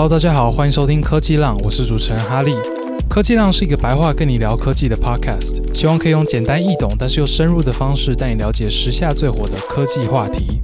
Hello，大家好，欢迎收听科技浪，我是主持人哈利。科技浪是一个白话跟你聊科技的 Podcast，希望可以用简单易懂但是又深入的方式带你了解时下最火的科技话题。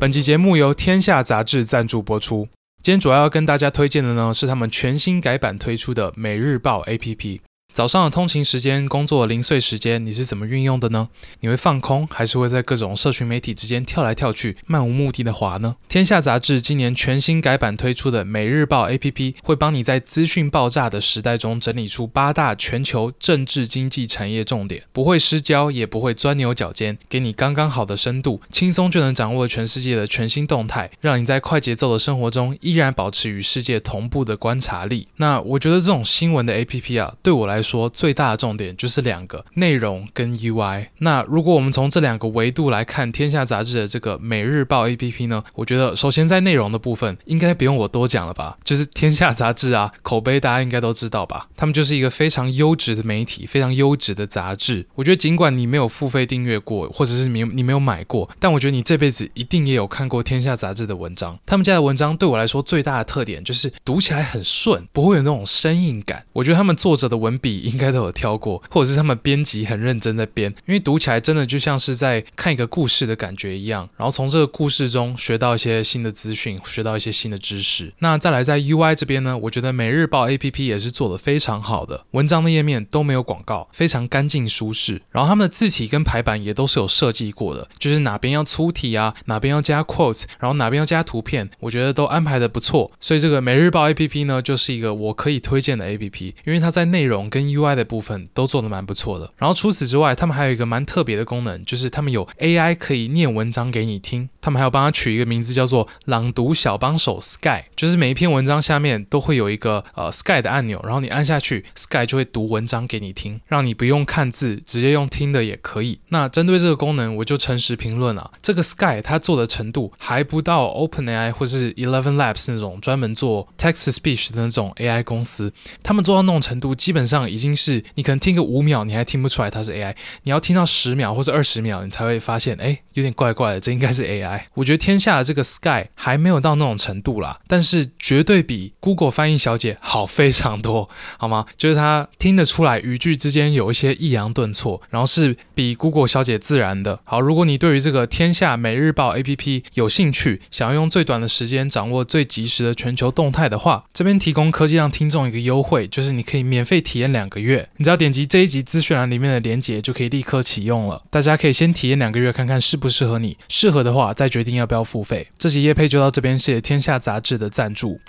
本期节目由天下杂志赞助播出。今天主要要跟大家推荐的呢，是他们全新改版推出的每日报 APP。早上的通勤时间、工作零碎时间，你是怎么运用的呢？你会放空，还是会在各种社群媒体之间跳来跳去、漫无目的的滑呢？天下杂志今年全新改版推出的每日报 APP，会帮你在资讯爆炸的时代中整理出八大全球政治经济产业重点，不会失焦，也不会钻牛角尖，给你刚刚好的深度，轻松就能掌握全世界的全新动态，让你在快节奏的生活中依然保持与世界同步的观察力。那我觉得这种新闻的 APP 啊，对我来说，说最大的重点就是两个内容跟 UI。那如果我们从这两个维度来看天下杂志的这个每日报 APP 呢，我觉得首先在内容的部分应该不用我多讲了吧，就是天下杂志啊，口碑大家应该都知道吧，他们就是一个非常优质的媒体，非常优质的杂志。我觉得尽管你没有付费订阅过，或者是你你没有买过，但我觉得你这辈子一定也有看过天下杂志的文章。他们家的文章对我来说最大的特点就是读起来很顺，不会有那种生硬感。我觉得他们作者的文笔。应该都有挑过，或者是他们编辑很认真在编，因为读起来真的就像是在看一个故事的感觉一样。然后从这个故事中学到一些新的资讯，学到一些新的知识。那再来在 UI 这边呢，我觉得每日报 APP 也是做得非常好的，文章的页面都没有广告，非常干净舒适。然后他们的字体跟排版也都是有设计过的，就是哪边要粗体啊，哪边要加 quotes，然后哪边要加图片，我觉得都安排的不错。所以这个每日报 APP 呢，就是一个我可以推荐的 APP，因为它在内容跟跟 UI 的部分都做的蛮不错的，然后除此之外，他们还有一个蛮特别的功能，就是他们有 AI 可以念文章给你听，他们还要帮他取一个名字叫做朗读小帮手 Sky，就是每一篇文章下面都会有一个呃 Sky 的按钮，然后你按下去，Sky 就会读文章给你听，让你不用看字，直接用听的也可以。那针对这个功能，我就诚实评论啊，这个 Sky 它做的程度还不到 OpenAI 或是 Eleven Labs 那种专门做 Text to Speech 的那种 AI 公司，他们做到那种程度，基本上已经是。你可能听个五秒，你还听不出来它是 AI。你要听到十秒或者二十秒，你才会发现，哎，有点怪怪的，这应该是 AI。我觉得天下的这个 Sky 还没有到那种程度啦，但是绝对比 Google 翻译小姐好非常多，好吗？就是它听得出来语句之间有一些抑扬顿挫，然后是比 Google 小姐自然的。好，如果你对于这个天下每日报 APP 有兴趣，想要用最短的时间掌握最及时的全球动态的话，这边提供科技让听众一个优惠，就是你可以免费体验两个月。你只要点击这一集资讯栏里面的链接，就可以立刻启用了。大家可以先体验两个月，看看适不适合你。适合的话，再决定要不要付费。这集业配就到这边，谢谢天下杂志的赞助。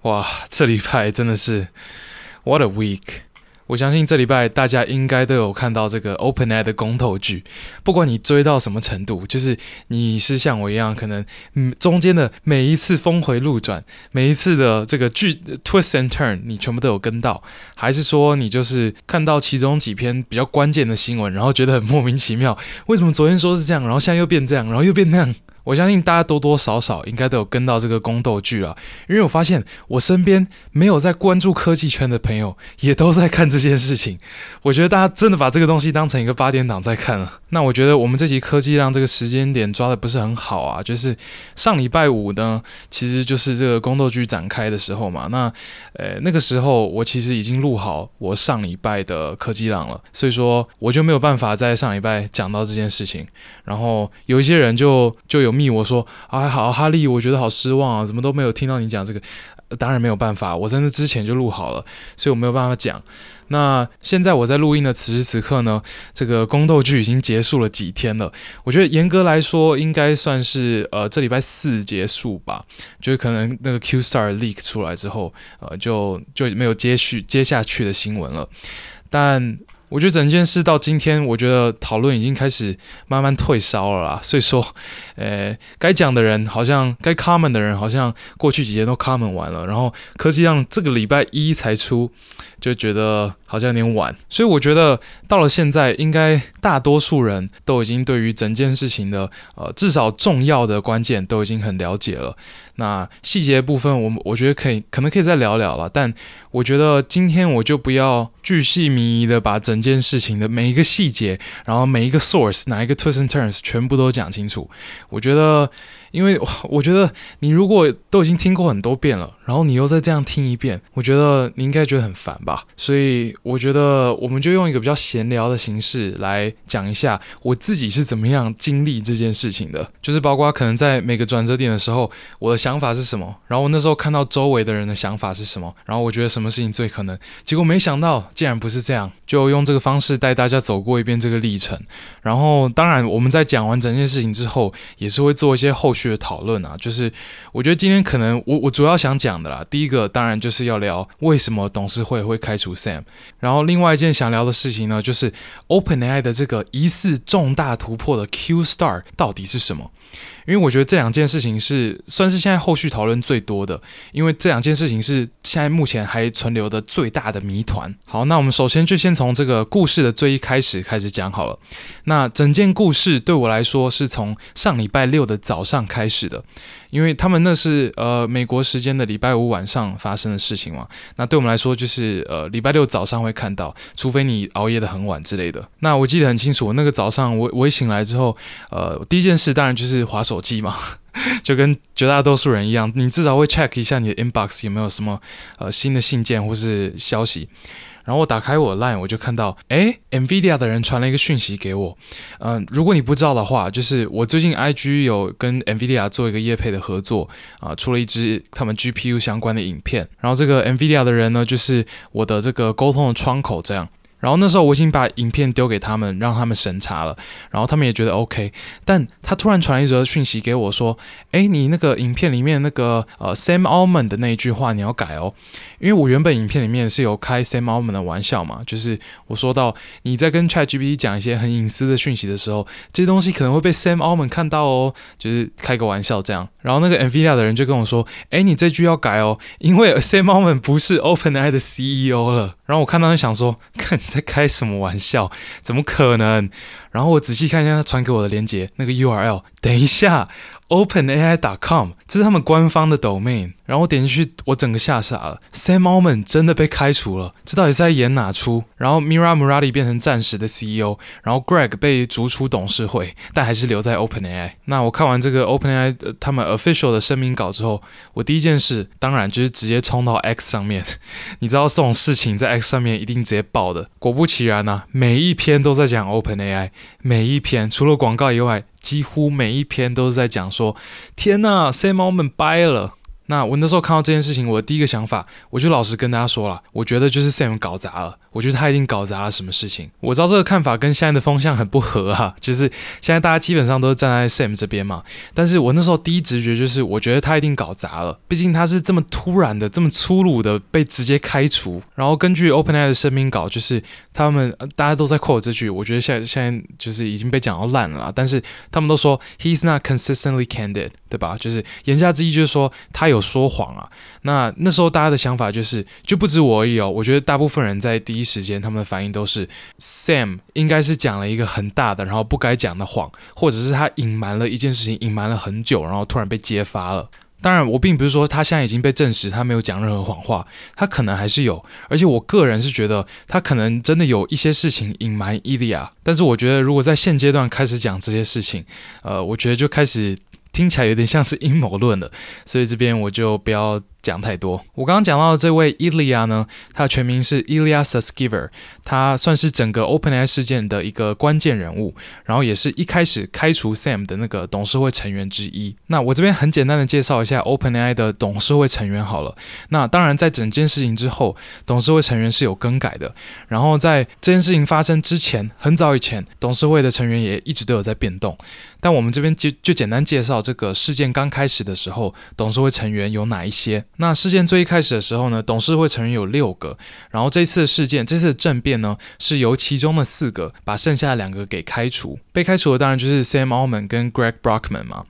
哇，这礼拜真的是 What a week！我相信这礼拜大家应该都有看到这个 OpenAI 的公投剧，不管你追到什么程度，就是你是像我一样，可能嗯中间的每一次峰回路转，每一次的这个剧 twist and turn，你全部都有跟到，还是说你就是看到其中几篇比较关键的新闻，然后觉得很莫名其妙，为什么昨天说是这样，然后现在又变这样，然后又变那样？我相信大家多多少少应该都有跟到这个宫斗剧了，因为我发现我身边没有在关注科技圈的朋友也都在看这件事情。我觉得大家真的把这个东西当成一个八点档在看了。那我觉得我们这集科技浪这个时间点抓的不是很好啊，就是上礼拜五呢，其实就是这个宫斗剧展开的时候嘛。那呃那个时候我其实已经录好我上礼拜的科技浪了，所以说我就没有办法在上礼拜讲到这件事情。然后有一些人就就有。密我说啊，好哈利，我觉得好失望啊，怎么都没有听到你讲这个？当然没有办法，我真的之前就录好了，所以我没有办法讲。那现在我在录音的此时此刻呢，这个宫斗剧已经结束了几天了。我觉得严格来说，应该算是呃这礼拜四结束吧。就是可能那个 Q Star leak 出来之后，呃，就就没有接续接下去的新闻了。但我觉得整件事到今天，我觉得讨论已经开始慢慢退烧了啦。所以说，呃，该讲的人好像该 comment 的人好像过去几天都 comment 完了，然后科技让这个礼拜一才出，就觉得好像有点晚。所以我觉得到了现在，应该大多数人都已经对于整件事情的呃至少重要的关键都已经很了解了。那细节部分，我我觉得可以，可能可以再聊聊了。但我觉得今天我就不要巨细靡遗的把整件事情的每一个细节，然后每一个 source，哪一个 twist and turns 全部都讲清楚。我觉得。因为 我觉得你如果都已经听过很多遍了，然后你又再这样听一遍，我觉得你应该觉得很烦吧。所以我觉得我们就用一个比较闲聊的形式来讲一下我自己是怎么样经历这件事情的，就是包括可能在每个转折点的时候，我的想法是什么，然后我那时候看到周围的人的想法是什么，然后我觉得什么事情最可能，结果没想到竟然不是这样，就用这个方式带大家走过一遍这个历程。然后当然我们在讲完整件事情之后，也是会做一些后续续。去讨论啊，就是我觉得今天可能我我主要想讲的啦，第一个当然就是要聊为什么董事会会开除 Sam，然后另外一件想聊的事情呢，就是 OpenAI 的这个疑似重大突破的 Q Star 到底是什么？因为我觉得这两件事情是算是现在后续讨论最多的，因为这两件事情是现在目前还存留的最大的谜团。好，那我们首先就先从这个故事的最一开始开始讲好了。那整件故事对我来说是从上礼拜六的早上开始的。因为他们那是呃美国时间的礼拜五晚上发生的事情嘛，那对我们来说就是呃礼拜六早上会看到，除非你熬夜的很晚之类的。那我记得很清楚，那个早上我我一醒来之后，呃第一件事当然就是划手机嘛，就跟绝大多数人一样，你至少会 check 一下你的 inbox 有没有什么呃新的信件或是消息。然后我打开我的 Line，我就看到，诶，NVIDIA 的人传了一个讯息给我。嗯、如果你不知道的话，就是我最近 IG 有跟 NVIDIA 做一个业配的合作，啊、出了一支他们 GPU 相关的影片。然后这个 NVIDIA 的人呢，就是我的这个沟通的窗口，这样。然后那时候我已经把影片丢给他们，让他们审查了，然后他们也觉得 OK。但他突然传来一则讯息给我，说：“哎，你那个影片里面那个呃 Sam Altman 的那一句话你要改哦，因为我原本影片里面是有开 Sam Altman 的玩笑嘛，就是我说到你在跟 ChatGPT 讲一些很隐私的讯息的时候，这些东西可能会被 Sam Altman 看到哦，就是开个玩笑这样。然后那个 NVIDIA 的人就跟我说：哎，你这句要改哦，因为 Sam Altman 不是 OpenAI 的 CEO 了。然后我看到就想说，看。在开什么玩笑？怎么可能？然后我仔细看一下他传给我的链接，那个 URL，等一下。OpenAI.com，这是他们官方的 domain。然后我点进去，我整个吓傻了。Sam a l m a n 真的被开除了，这到底是在演哪出？然后 Mira Murati 变成暂时的 CEO，然后 Greg 被逐出董事会，但还是留在 OpenAI。那我看完这个 OpenAI、他们 official 的声明稿之后，我第一件事当然就是直接冲到 X 上面。你知道这种事情在 X 上面一定直接爆的。果不其然呐、每一篇都在讲 OpenAI，每一篇除了广告以外。几乎每一篇都是在讲说，天呐，Sam a l m a n 掰了。那我那时候看到这件事情，我的第一个想法，我就老实跟大家说了，我觉得就是 Sam 搞砸了。我觉得他一定搞砸了什么事情。我知道这个看法跟现在的风向很不合啊，就是现在大家基本上都是站在 Sam 这边嘛。但是我那时候第一直觉就是，我觉得他一定搞砸了，毕竟他是这么突然的、这么粗鲁的被直接开除。然后根据 OpenAI 的声明稿，就是他们大家都在 quote 这句，我觉得现在现在就是已经被讲到烂了啦。但是他们都说 He's not consistently candid，对吧？就是言下之意就是说他有说谎啊。那那时候大家的想法就是，就不止我而已哦。我觉得大部分人在第第一时间他们的反应都是，Sam 应该是讲了一个很大的，然后不该讲的谎，或者是他隐瞒了一件事情，隐瞒了很久，然后突然被揭发了。当然，我并不是说他现在已经被证实他没有讲任何谎话，他可能还是有。而且我个人是觉得他可能真的有一些事情隐瞒伊利亚。但是我觉得如果在现阶段开始讲这些事情，呃，我觉得就开始听起来有点像是阴谋论了。所以这边我就不要。讲太多，我刚刚讲到的这位 Ilya 呢，他的全名是 Ilya Suskiver，他算是整个 OpenAI 事件的一个关键人物，然后也是一开始开除 Sam 的那个董事会成员之一。那我这边很简单的介绍一下 OpenAI 的董事会成员好了。那当然，在整件事情之后，董事会成员是有更改的。然后在这件事情发生之前，很早以前，董事会的成员也一直都有在变动。但我们这边就就简单介绍这个事件刚开始的时候，董事会成员有哪一些。那事件最一开始的时候呢，董事会成员有六个，然后这次的事件，这次的政变呢，是由其中的四个把剩下的两个给开除。被开除的当然就是 Sam Altman 跟 Greg Brockman 嘛。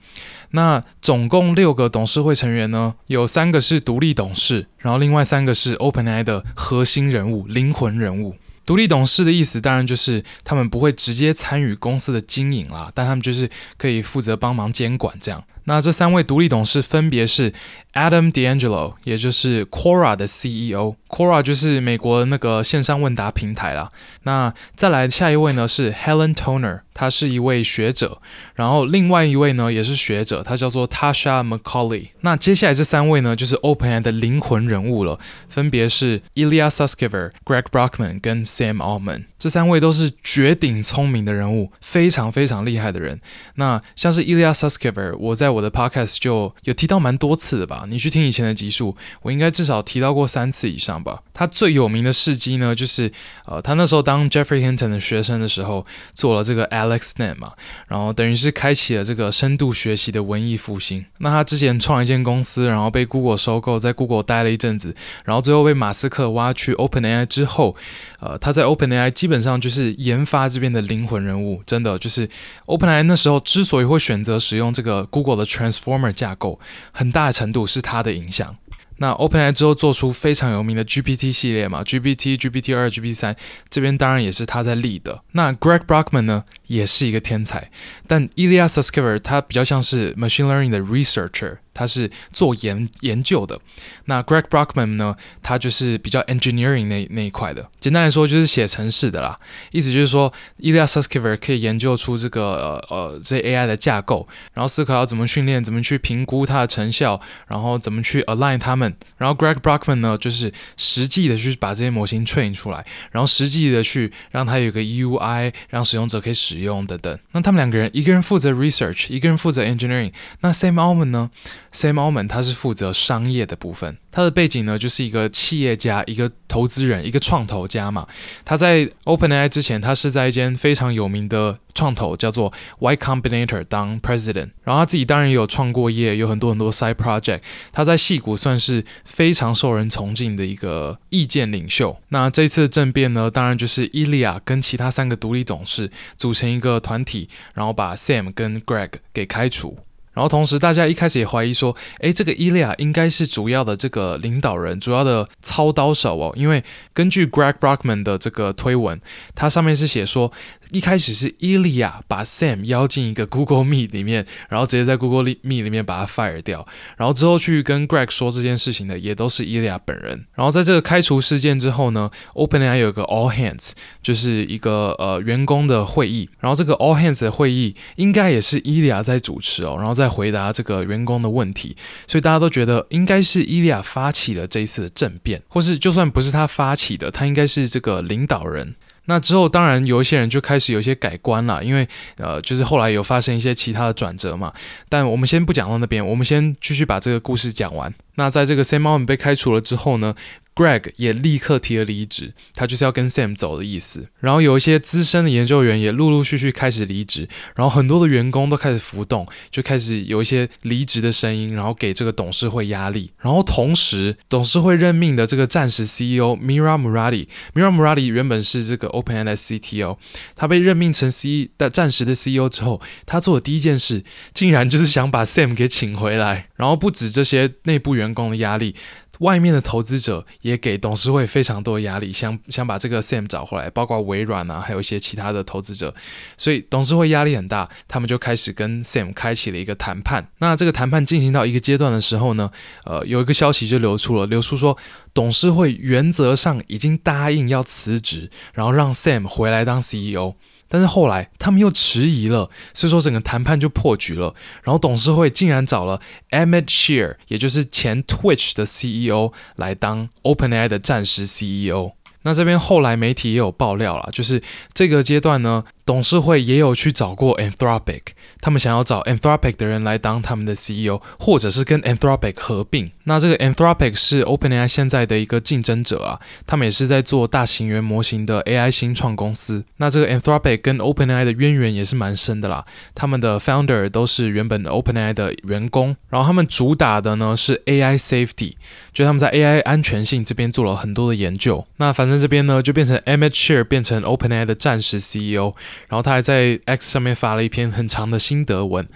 那总共六个董事会成员呢，有三个是独立董事，然后另外三个是 OpenAI 的核心人物、灵魂人物。独立董事的意思当然就是他们不会直接参与公司的经营啦，但他们就是可以负责帮忙监管这样。那这三位独立董事分别是 Adam D'Angelo，也就是 Quora 的 CEO。Quora 就是美国那个线上问答平台啦。那再来下一位呢是 Helen Toner，她是一位学者。然后另外一位呢也是学者，她叫做 Tasha McCauley。那接下来这三位呢就是 OpenAI 的灵魂人物了，分别是 Ilya Sutskever、Greg Brockman 跟 Sam Altman。这三位都是绝顶聪明的人物，非常非常厉害的人。那像是 Ilya Sutskever，我在我我的 Podcast 就有提到蛮多次的吧？你去听以前的集数，我应该至少提到过三次以上吧。他最有名的事迹呢，就是呃，他那时候当 Jeffrey Hinton 的学生的时候，做了这个 AlexNet 嘛，然后等于是开启了这个深度学习的文艺复兴。那他之前创一间公司，然后被 Google 收购，在 Google 待了一阵子，然后最后被马斯克挖去 OpenAI 之后，呃，他在 OpenAI 基本上就是研发这边的灵魂人物，真的就是 OpenAI 那时候之所以会选择使用这个 Google 的 Transformer 架构，很大程度是它的影响。那 OpenAI 之后做出非常有名的 GPT 系列嘛，GPT、GPT 二、GPT 三，这边当然也是它在立的。那 Greg Brockman 呢，也是一个天才，但 Ilya Sutskever 他比较像是 machine learning 的 researcher。他是做研研究的，那 Greg Brockman 呢？他就是比较 engineering 那那一块的。简单来说，就是写程式的啦。意思就是说，Ilya Sutskever 可以研究出这个呃呃这 AI 的架构，然后思考要怎么训练，怎么去评估它的成效，然后怎么去 align 它们。然后 Greg Brockman 呢，就是实际的去把这些模型 train 出来，然后实际的去让它有个 UI，让使用者可以使等等。那他们两个人，一个人负责 research，一个人负责 engineering。那 Sam Altman 呢？Sam Altman 他是负责商业的部分，他的背景呢就是一个企业家、一个投资人、一个创投家嘛。他在 OpenAI 之前，他是在一间非常有名的创投叫做 Y Combinator 当 President，然后他自己当然也有创过业，有很多很多 side project。他在戏谷算是非常受人崇敬的一个意见领袖。那这次政变呢，当然就是 Ilya 跟其他三个独立董事组成一个团体，然后把 Sam 跟 Greg 给开除。然后同时，大家一开始也怀疑说，诶，这个伊利亚应该是主要的这个领导人，主要的操刀手哦。因为根据 Greg Brockman 的这个推文，它上面是写说，一开始是伊利亚把 Sam 邀进一个 Google Meet 里面，然后直接在 Google Meet 里面把他 fire 掉。然后之后去跟 Greg 说这件事情的，也都是伊利亚本人。然后在这个开除事件之后呢，OpenAI 有一个 All Hands，就是一个呃员工的会议。然后这个 All Hands 的会议应该也是伊利亚在主持哦。然后在回答这个员工的问题，所以大家都觉得应该是伊利亚发起了这一次的政变，或是就算不是他发起的，他应该是这个领导人。那之后，当然有一些人就开始有一些改观了，因为呃，就是后来有发生一些其他的转折嘛。但我们先不讲到那边，我们先继续把这个故事讲完。那在这个 Sam Altman 被开除了之后呢，Greg 也立刻提了离职，他就是要跟 Sam 走的意思。然后有一些资深的研究员也陆陆续续开始离职，然后很多的员工都开始浮动，就开始有一些离职的声音，然后给这个董事会压力。然后同时，董事会任命的这个暂时 CEO Mira Murati，Mira Murati 原本是这个 OpenAI 的 CTO，他被任命成 C 的暂时的 CEO 之后，他做的第一件事，竟然就是想把 Sam 给请回来。然后不止这些内部员工的压力。外面的投资者也给董事会非常多压力，想想把这个 Sam 找回来，包括微软啊，还有一些其他的投资者，所以董事会压力很大，他们就开始跟 Sam 开启了一个谈判。那这个谈判进行到一个阶段的时候呢，呃，有一个消息就流出了，流出说董事会原则上已经答应要辞职，然后让 Sam 回来当 CEO。但是后来他们又迟疑了，所以说整个谈判就破局了。然后董事会竟然找了 Emmett Shear，也就是前 Twitch 的 CEO 来当 OpenAI 的暂时 CEO。那这边后来媒体也有爆料啦，就是这个阶段呢。董事会也有去找过 Anthropic，他们想要找 Anthropic 的人来当他们的 CEO，或者是跟 Anthropic 合并。那这个 Anthropic 是 OpenAI 现在的一个竞争者啊，他们也是在做大型语言模型的 AI 新创公司。那这个 Anthropic 跟 OpenAI 的渊源也是蛮深的啦，他们的 founder 都是原本 OpenAI 的员工，然后他们主打的呢是 AI safety，就他们在 AI 安全性这边做了很多的研究。那反正这边呢就变成 Emmett Shear 变成 OpenAI 的暂时 CEO。然后他还在 X 上面发了一篇很长的心得文。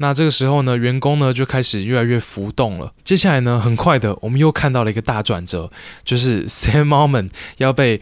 那这个时候呢，员工呢就开始越来越浮动了。接下来呢，很快的，我们又看到了一个大转折，就是 Sam Altman 要被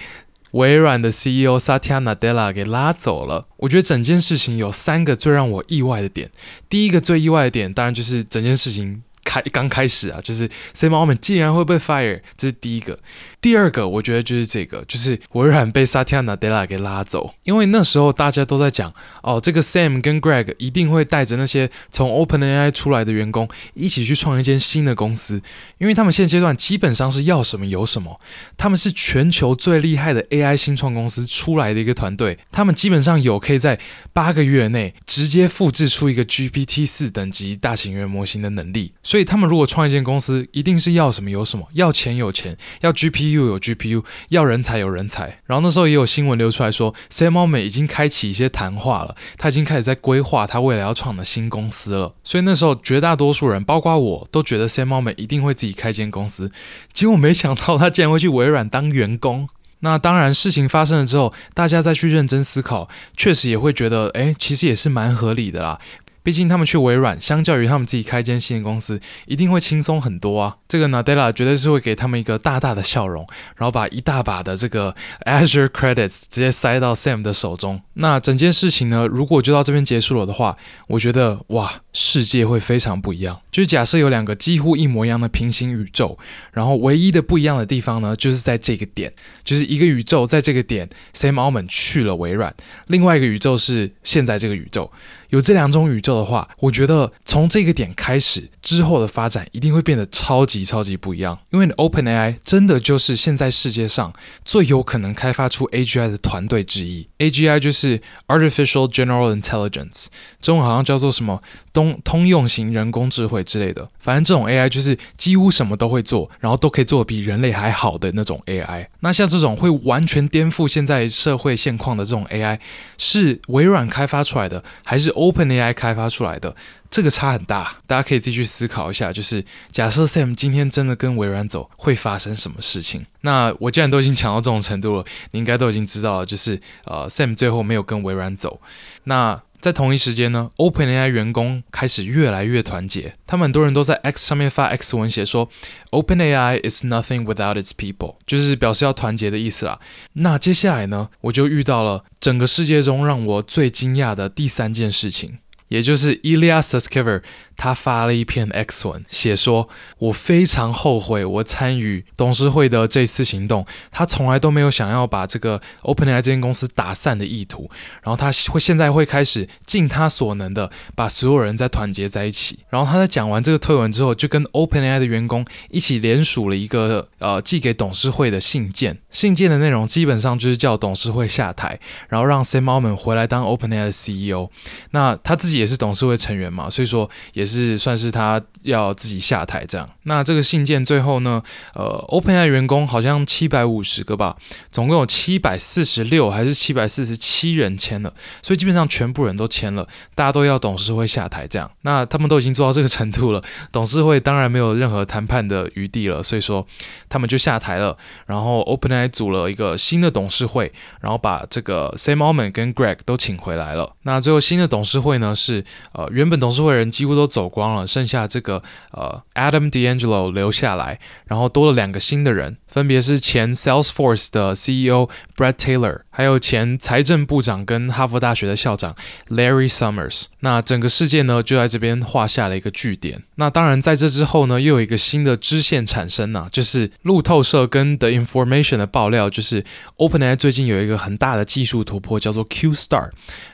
微软的 CEO Satya Nadella 给拉走了。我觉得整件事情有三个最让我意外的点。第一个最意外的点，当然就是整件事情。开刚开始啊，就是 Sam Altman 竟然会被 fire，这是第一个。第二个，我觉得就是这个，就是微软被 Satya Nadella 给拉走，因为那时候大家都在讲，哦，这个 Sam 跟 Greg 一定会带着那些从 OpenAI 出来的员工一起去创一间新的公司，因为他们现阶段基本上是要什么有什么，他们是全球最厉害的 AI 新创公司出来的一个团队，他们基本上有可以在八个月内直接复制出一个 GPT 四等级大型语言模型的能力。所以所以他们如果创一间公司，一定是要什么有什么，要钱有钱，要 GPU 有 GPU，要人才有人才。然后那时候也有新闻流出来说，Sam Altman 已经开启一些谈话了，他已经开始在规划他未来要创的新公司了。所以那时候绝大多数人，包括我都觉得 Sam Altman 一定会自己开间公司。结果没想到他竟然会去微软当员工。那当然，事情发生了之后，大家再去认真思考，确实也会觉得，哎，其实也是蛮合理的啦。毕竟他们去微软，相较于他们自己开一间新的公司，一定会轻松很多啊。这个 Nadella 绝对是会给他们一个大大的笑容，然后把一大把的这个 Azure credits 直接塞到 Sam 的手中。那整件事情呢，如果就到这边结束了的话，我觉得哇，世界会非常不一样。就是假设有两个几乎一模一样的平行宇宙，然后唯一的不一样的地方呢，就是在这个点，就是一个宇宙在这个点，Sam Altman 去了微软，另外一个宇宙是现在这个宇宙。有这两种宇宙的话，我觉得从这个点开始之后的发展一定会变得超级超级不一样。因为 OpenAI 真的就是现在世界上最有可能开发出 AGI 的团队之一。AGI 就是 Artificial General Intelligence，中文好像叫做什么通通用型人工智慧之类的。反正这种 AI 就是几乎什么都会做，然后都可以做得比人类还好的那种 AI。那像这种会完全颠覆现在社会现况的这种 AI，是微软开发出来的，还是？OpenAI 开发出来的这个差很大，大家可以自己去思考一下。就是假设 Sam 今天真的跟微软走，会发生什么事情？那我既然都已经讲到这种程度了，你应该都已经知道了。就是呃，Sam 最后没有跟微软走。那在同一时间呢，OpenAI 员工开始越来越团结，他们很多人都在 X 上面发 X 文写说，OpenAI is nothing without its people，就是表示要团结的意思啦。那接下来呢，我就遇到了整个世界中让我最惊讶的第三件事情，也就是 Ilya Sutskever。他发了一篇 X 文，写说：“我非常后悔我参与董事会的这次行动。他从来都没有想要把这个 OpenAI 这间公司打散的意图。然后他会现在会开始尽他所能的把所有人再团结在一起。然后他在讲完这个推文之后，就跟 OpenAI 的员工一起联署了一个呃寄给董事会的信件。信件的内容基本上就是叫董事会下台，然后让 Sam Altman 回来当 OpenAI 的 CEO。那他自己也是董事会成员嘛，所以说也。”是算是他要自己下台这样。那这个信件最后呢，呃，OpenAI 员工好像七百五十个吧，总共有七百四十六还是七百四十七人签了，所以基本上全部人都签了，大家都要董事会下台这样。那他们都已经做到这个程度了，董事会当然没有任何谈判的余地了，所以说他们就下台了。然后 OpenAI 组了一个新的董事会，然后把这个 Sam Altman 跟 Greg 都请回来了。那最后新的董事会呢是是呃原本董事会人几乎都走光了，剩下这个呃 Adam D'Angelo 留下来，然后多了两个新的人，分别是前 Salesforce 的 CEO Bret Taylor，还有前财政部长跟哈佛大学的校长 Larry Summers。那整个事件呢就在这边画下了一个句点。那当然在这之后呢，又有一个新的支线产生呐、就是路透社跟 The Information 的爆料，就是 OpenAI 最近有一个很大的技术突破，叫做 Q Star。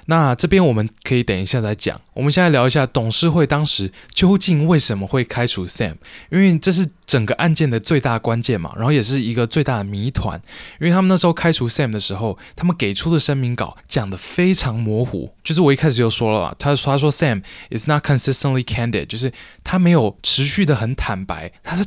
那这边我们可以等一下再讲。我们现在聊一下董事会当时究竟为什么会开除 Sam，因为这是。整个案件的最大关键嘛，然后也是一个最大的谜团。因为他们那时候开除 Sam 的时候，他们给出的声明稿讲得非常模糊。就是我一开始就说了嘛，他说他说 Sam is not consistently candid，就是他没有持续的很坦白。他是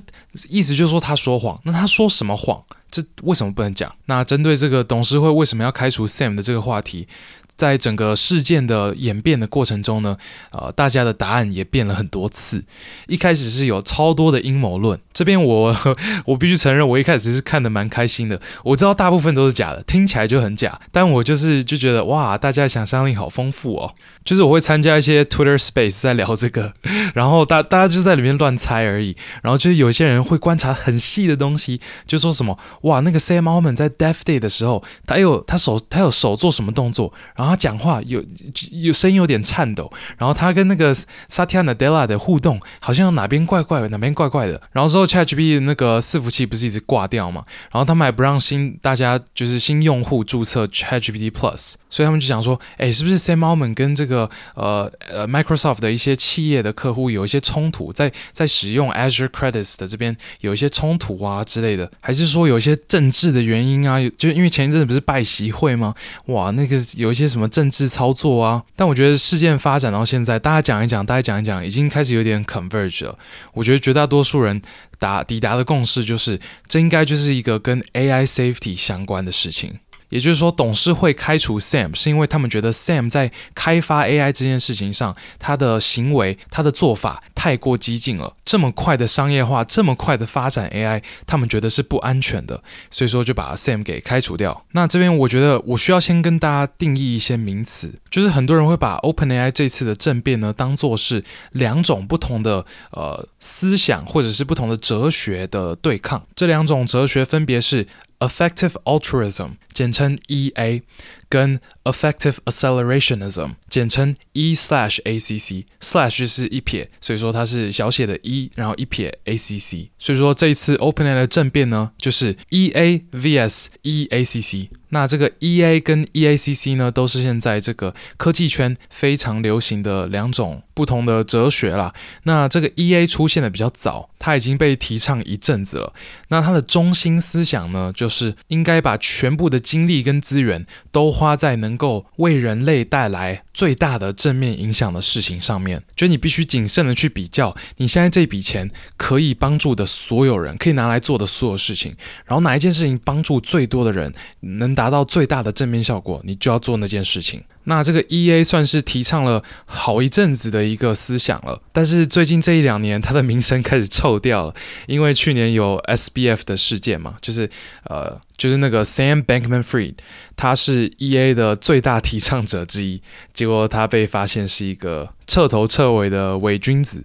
意思就是说他说谎。那他说什么谎？这为什么不能讲？那针对这个董事会为什么要开除 Sam 的这个话题，在整个事件的演变的过程中呢，呃，大家的答案也变了很多次。一开始是有超多的阴谋论，这边我 我必须承认，我一开始是看得蛮开心的。我知道大部分都是假的，听起来就很假，但我就是就觉得哇，大家想象力好丰富哦。就是我会参加一些 Twitter Space 在聊这个，然后大大家就在里面乱猜而已。然后就是有些人会观察很细的东西，就说什么哇，那个 Sam Altman 在 Death Day 的时候，他有他手他有手做什么动作，然后。然后他讲话有有声音有点颤抖，然后他跟那个 Satya Nadella 的互动好像哪边怪怪的，哪边怪怪的。然后之后 ChatGPT 那个伺服器不是一直挂掉嘛？然后他们还不让新大家就是新用户注册 ChatGPT Plus，所以他们就想说，哎，是不是 Sam Altman 跟这个呃呃 Microsoft 的一些企业的客户有一些冲突，在在使用 Azure Credits 的这边有一些冲突啊之类的，还是说有一些政治的原因啊？就因为前一阵子不是拜习会吗？哇，那个有一些。什么政治操作啊？但我觉得事件发展到现在，大家讲一讲，大家讲一讲，已经开始有点 converge 了。我觉得绝大多数人达抵达的共识就是，这应该就是一个跟 AI safety 相关的事情。也就是说，董事会开除 Sam 是因为他们觉得 Sam 在开发 AI 这件事情上，他的行为、他的做法太过激进了。这么快的商业化，这么快的发展 AI，他们觉得是不安全的，所以说就把 Sam 给开除掉。那这边我觉得我需要先跟大家定义一些名词，就是很多人会把 OpenAI 这次的政变呢当做是两种不同的呃思想或者是不同的哲学的对抗。这两种哲学分别是。Effective altruism，简称 EA，跟 Effective accelerationism，简称 E slash ACC，slash 是一撇，所以说它是小写的 E，然后一撇 ACC，所以说这一次 OpenAI 的政变呢，就是 EA vs EACC。那这个 EA 跟 EACC 呢，都是现在这个科技圈非常流行的两种不同的哲学啦。那这个 EA 出现的比较早，它已经被提倡一阵子了。那它的中心思想呢，就是应该把全部的精力跟资源都花在能够为人类带来最大的正面影响的事情上面。就你必须谨慎的去比较，你现在这笔钱可以帮助的所有人，可以拿来做的所有事情，然后哪一件事情帮助最多的人，能达达到最大的正面效果，你就要做那件事情。那这个 EA 算是提倡了好一阵子的一个思想了，但是最近这一两年，它的名声开始臭掉了，因为去年有 SBF 的事件嘛，就是呃，就是那个 Sam Bankman-Fried，他是 EA 的最大提倡者之一，结果他被发现是一个彻头彻尾的伪君子。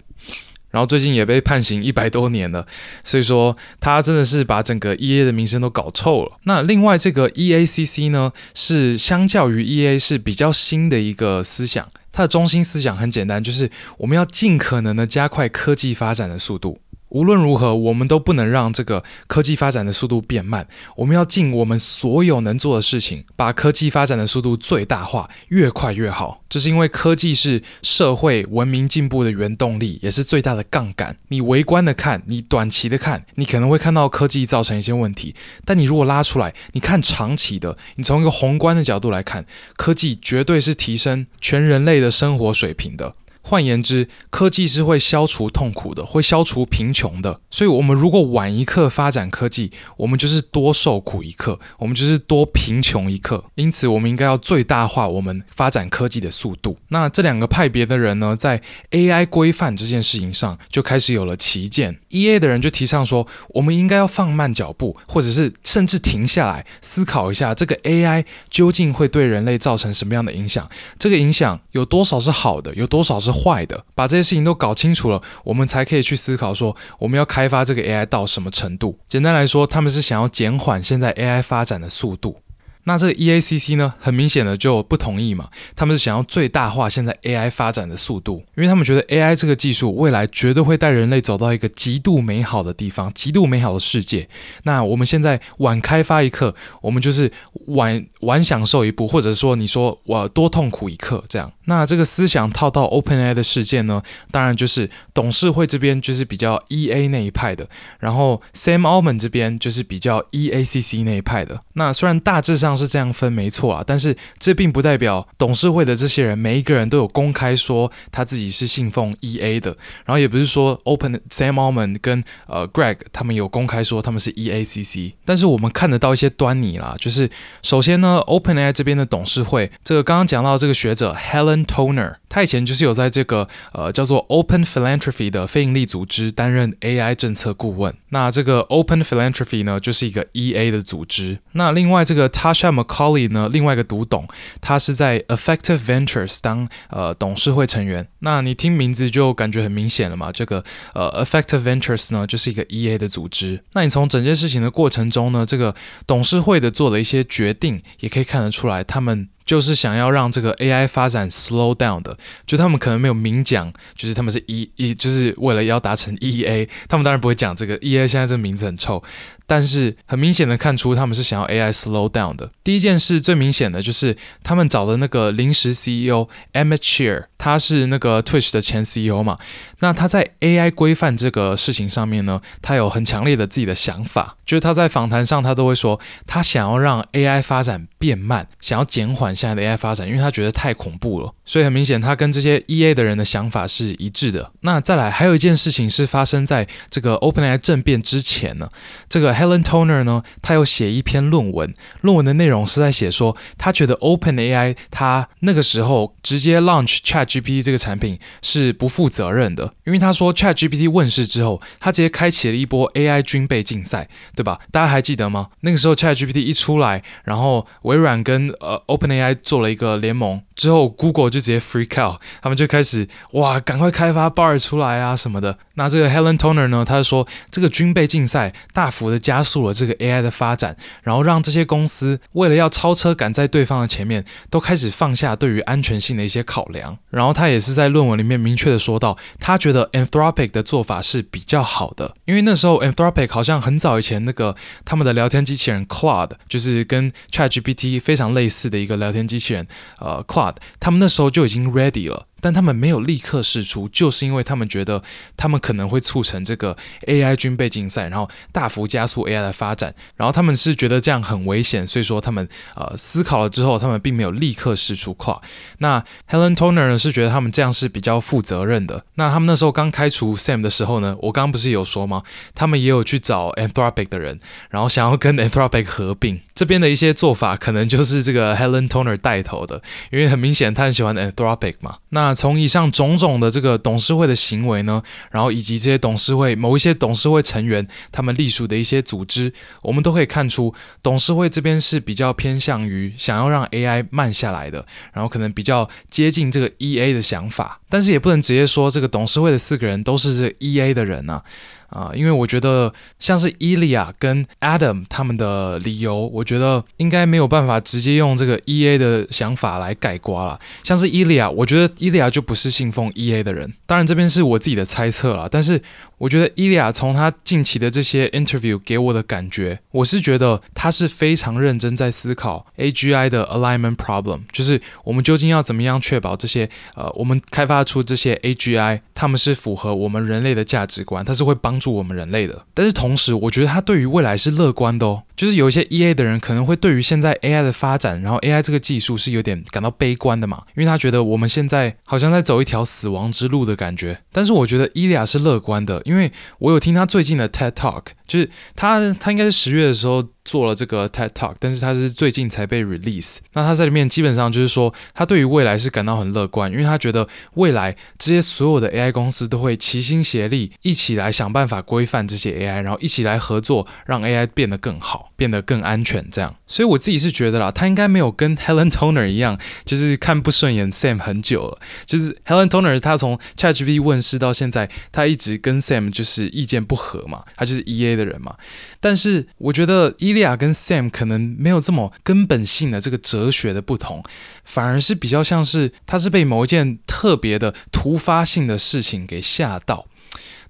然后最近也被判刑一百多年了，所以说他真的是把整个 EA 的名声都搞臭了。那另外这个 EACC 呢，是相较于 EA 是比较新的一个思想，它的中心思想很简单，就是我们要尽可能的加快科技发展的速度。无论如何，我们都不能让这个科技发展的速度变慢。我们要尽我们所有能做的事情，把科技发展的速度最大化，越快越好。这是因为科技是社会文明进步的原动力，也是最大的杠杆。你微观的看，你短期的看，你可能会看到科技造成一些问题。但你如果拉出来，你看长期的，你从一个宏观的角度来看，科技绝对是提升全人类的生活水平的。换言之，科技是会消除痛苦的，会消除贫穷的。所以，我们如果晚一刻发展科技，我们就是多受苦一刻，我们就是多贫穷一刻。因此，我们应该要最大化我们发展科技的速度。那这两个派别的人呢，在 AI 规范这件事情上就开始有了歧见。EA 的人就提倡说，我们应该要放慢脚步，或者是甚至停下来思考一下，这个 AI 究竟会对人类造成什么样的影响？这个影响有多少是好的，有多少是坏的，把这些事情都搞清楚了，我们才可以去思考说，我们要开发这个 AI 到什么程度。简单来说，他们是想要减缓现在 AI 发展的速度。那这个 EACC 呢，很明显的就不同意嘛，他们是想要最大化现在 AI 发展的速度，因为他们觉得 AI 这个技术未来绝对会带人类走到一个极度美好的地方，极度美好的世界。那我们现在晚开发一刻，我们就是晚晚享受一步，或者说你说我多痛苦一刻这样。那这个思想套到 OpenAI 的世界呢，当然就是董事会这边就是比较 EA 那一派的，然后 Sam Altman 这边就是比较 EACC 那一派的。那虽然大致上是这样分没错啊，但是这并不代表董事会的这些人每一个人都有公开说他自己是信奉 EA 的，然后也不是说 Open Sam a l m a n 跟呃 Greg 他们有公开说他们是 EACC，但是我们看得到一些端倪啦，就是首先呢，OpenAI 这边的董事会，这个刚刚讲到这个学者 Helen Toner，他以前就是有在这个呃叫做 Open Philanthropy 的非营利组织担任 AI 政策顾问。那这个 Open Philanthropy 呢，就是一个 EA 的组织。那另外这个 Tasha McCauley 呢，另外一个独董，他是在 Effective Ventures 当呃董事会成员。那你听名字就感觉很明显了嘛，这个呃 Effective Ventures 呢，就是一个 EA 的组织。那你从整件事情的过程中呢，这个董事会的做的一些决定，也可以看得出来，他们。就是想要让这个 AI 发展 slow down 的，就他们可能没有明讲，就是他们是 E E，就是为了要达成 EA，他们当然不会讲这个 EA，现在这个名字很臭。但是很明显的看出他们是想要 AI slow down 的。第一件事最明显的就是他们找的那个临时 CEO Emmett Shear，他是那个 Twitch 的前 CEO 嘛。那他在 AI 规范这个事情上面呢，他有很强烈的自己的想法。就是他在访谈上他都会说，他想要让 AI 发展变慢，想要减缓现在的 AI 发展，因为他觉得太恐怖了。所以很明显，他跟这些 EA 的人的想法是一致的。那再来还有一件事情是发生在这个 OpenAI 政变之前呢，这个。Helen Toner 呢，他有写一篇论文，论文的内容是在写说，他觉得 OpenAI 他那个时候直接 launch ChatGPT 这个产品是不负责任的，因为他说 ChatGPT 问世之后，他直接开启了一波 AI 军备竞赛，对吧？大家还记得吗？那个时候 ChatGPT 一出来，然后微软跟呃 OpenAI 做了一个联盟。之后，Google 就直接 freak out，他们就开始哇，赶快开发 Bar 出来啊什么的。那这个 Helen Toner 呢，他就说这个军备竞赛大幅的加加速了这个 AI 的发展，然后让这些公司为了要超车赶在对方的前面，都开始放下对于安全性的一些考量。然后他也是在论文里面明确的说到，他觉得 Anthropic 的做法是比较好的，因为那时候 Anthropic 好像很早以前那个他们的聊天机器人 Claude，就是跟 ChatGPT 非常类似的一个聊天机器人，呃 Claude。他们那时候就已经 ready 了。但他们没有立刻释出，就是因为他们觉得他们可能会促成这个 AI 军备竞赛，然后大幅加速 AI 的发展。然后他们是觉得这样很危险，所以说他们呃思考了之后，他们并没有立刻释出 Claude。那 Helen Toner 呢是觉得他们这样是比较负责任的。那他们那时候刚开除 Sam 的时候呢，我刚刚不是有说吗？他们也有去找 Anthropic 的人，然后想要跟 Anthropic 合并。这边的一些做法可能就是这个 Helen Toner 带头的，因为很明显他很喜欢 Anthropic 嘛。那从以上种种的这个董事会的行为呢，然后以及这些董事会某一些董事会成员他们隶属的一些组织，我们都可以看出，董事会这边是比较偏向于想要让 AI 慢下来的，然后可能比较接近这个 EA 的想法，但是也不能直接说这个董事会的四个人都是这 EA 的人啊。啊，因为我觉得像是伊利亚跟 Adam 他们的理由，我觉得应该没有办法直接用这个 EA 的想法来盖瓜了。像是伊利亚我觉得伊利亚就不是信奉 EA 的人。当然这边是我自己的猜测了，但是我觉得伊利亚从他近期的这些 interview 给我的感觉，我是觉得他是非常认真在思考 AGI 的 alignment problem，就是我们究竟要怎么样确保这些呃，我们开发出这些 AGI，他们是符合我们人类的价值观，它是会帮。助我们人类的，但是同时，我觉得他对于未来是乐观的哦。就是有一些 EA 的人可能会对于现在 AI 的发展，然后 AI 这个技术是有点感到悲观的嘛，因为他觉得我们现在好像在走一条死亡之路的感觉。但是我觉得伊利亚是乐观的，因为我有听他最近的 TED Talk，就是他他应该是十月的时候做了这个 TED Talk，但是他是最近才被 release。那他在里面基本上就是说，他对于未来是感到很乐观，因为他觉得未来这些所有的 AI 公司都会齐心协力，一起来想办法规范这些 AI，然后一起来合作，让 AI 变得更好。变得更安全，这样。所以我自己是觉得啦，他应该没有跟 Helen Toner 一样，就是看不顺眼 Sam 很久了。就是 Helen Toner 他从 ChatGPT 问世到现在，他一直跟 Sam 就是意见不合嘛，他就是 EA 的人嘛。但是我觉得伊利亚跟 Sam 可能没有这么根本性的这个哲学的不同，反而是比较像是他是被某一件特别的突发性的事情给吓到。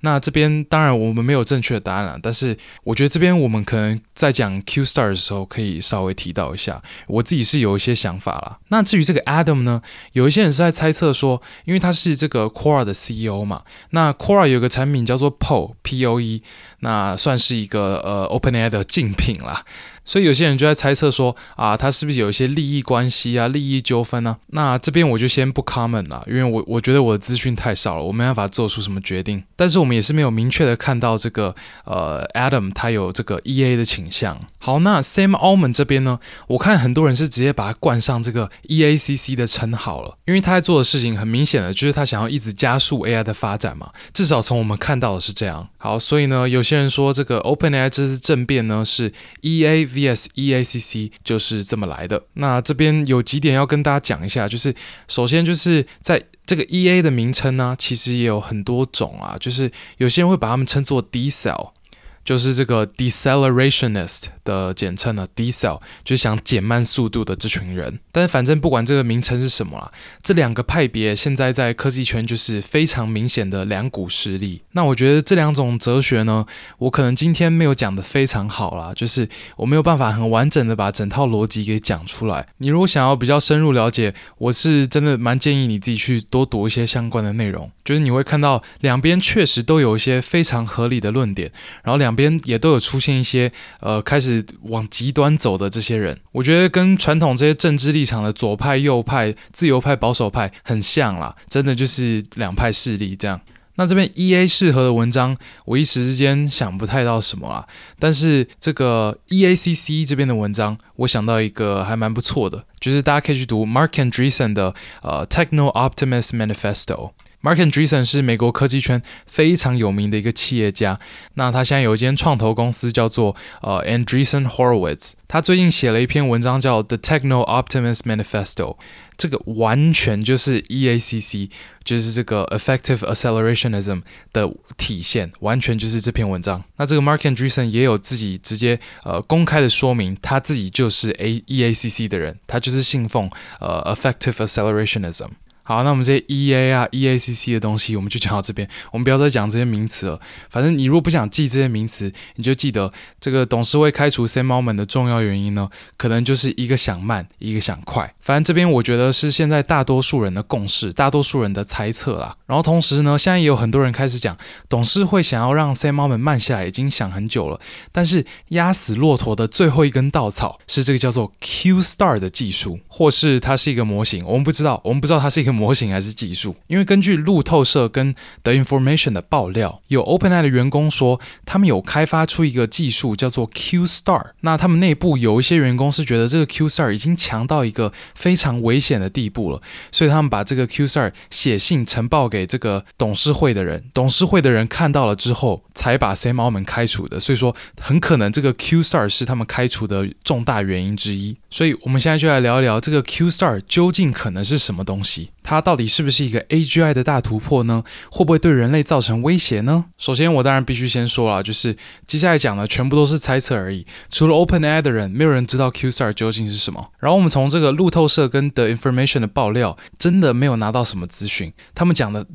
那这边当然我们没有正确的答案了，但是我觉得这边我们可能在讲 Q Star 的时候可以稍微提到一下，我自己是有一些想法啦。那至于这个 Adam 呢，有一些人是在猜测说，因为他是这个 Quora 的 CEO 嘛，那 Quora 有个产品叫做 Poe P O E，那算是一个呃 OpenAI 的竞品啦。所以有些人就在猜测说啊，他是不是有一些利益关系啊、利益纠纷呢？那这边我就先不 comment 了，因为我我觉得我的资讯太少了，我没办法做出什么决定。但是我们也是没有明确的看到这个呃 Adam 他有这个 EA 的倾向。好，那 Sam a l m a n 这边呢，我看很多人是直接把他冠上这个 EACC 的称号了，因为他在做的事情很明显的就是他想要一直加速 AI 的发展嘛，至少从我们看到的是这样。好，所以呢，有些人说这个 OpenAI 这次政变呢是 EA。vs EACC 就是这么来的。那这边有几点要跟大家讲一下，就是首先就是在这个 EA 的名称呢，其实也有很多种啊，就是有些人会把它们称作 Decel。就是这个 decelerationist 的简称呢，decel 就想减慢速度的这群人。但是反正不管这个名称是什么啦，这两个派别现在在科技圈就是非常明显的两股势力。那我觉得这两种哲学呢，我可能今天没有讲得非常好啦，就是我没有办法很完整的把整套逻辑给讲出来。你如果想要比较深入了解，我是真的蛮建议你自己去多读一些相关的内容。就是你会看到两边确实都有一些非常合理的论点，然后两两边也都有出现一些呃开始往极端走的这些人，我觉得跟传统这些政治立场的左派、右派、自由派、保守派很像啦，真的就是两派势力这样。那这边 EA 适合的文章，我一时之间想不太到什么啦，但是这个 EACC 这边的文章，我想到一个还蛮不错的，就是大家可以去读 Marc Andreessen 的呃 Techno Optimist Manifesto。Marc Andreessen 是美国科技圈非常有名的一个企业家，那他现在有一间创投公司叫做呃 Andreessen Horowitz，他最近写了一篇文章叫 The Techno Optimist Manifesto，这个完全就是 EACC，就是这个 Effective Accelerationism 的体现，完全就是这篇文章。那这个 Marc Andreessen 也有自己直接呃公开的说明，他自己就是 A EACC 的人，他就是信奉呃 Effective Accelerationism。好，那我们这些 E A 啊、E A C C 的东西，我们就讲到这边。我们不要再讲这些名词了。反正你如果不想记这些名词，你就记得这个董事会开除 Sam Altman 的重要原因呢，可能就是一个想慢，一个想快。反正这边我觉得是现在大多数人的共识，大多数人的猜测啦。然后同时呢，现在也有很多人开始讲，董事会想要让 Sam Altman 慢下来，已经想很久了。但是压死骆驼的最后一根稻草是这个叫做 Q Star 的技术，或是它是一个模型，我们不知道，我们不知道它是一个模型。还是技术？因为根据路透社跟 The Information 的爆料，有 OpenAI 的员工说，他们有开发出一个技术叫做 Q Star。那他们内部有一些员工是觉得这个 Q Star 已经强到一个非常危险的地步了，所以他们把这个 Q Star 写信呈报给这个董事会的人。董事会的人看到了之后，才把 Sam a l m a n 开除的。所以说，很可能这个 Q Star 是他们开除的重大原因之一。所以我们现在就来聊一聊这个 Q Star 究竟可能是什么东西。它到底是不是一个 AGI 的大突破呢？会不会对人类造成威胁呢？首先，我当然必须先说了，就是接下来讲的全部都是猜测而已。除了 OpenAI 的人，没有人知道 Q-Star 究竟是什么。然后我们从这个路透社跟 The Information 的爆料，真的没有拿到什么资讯。他们讲的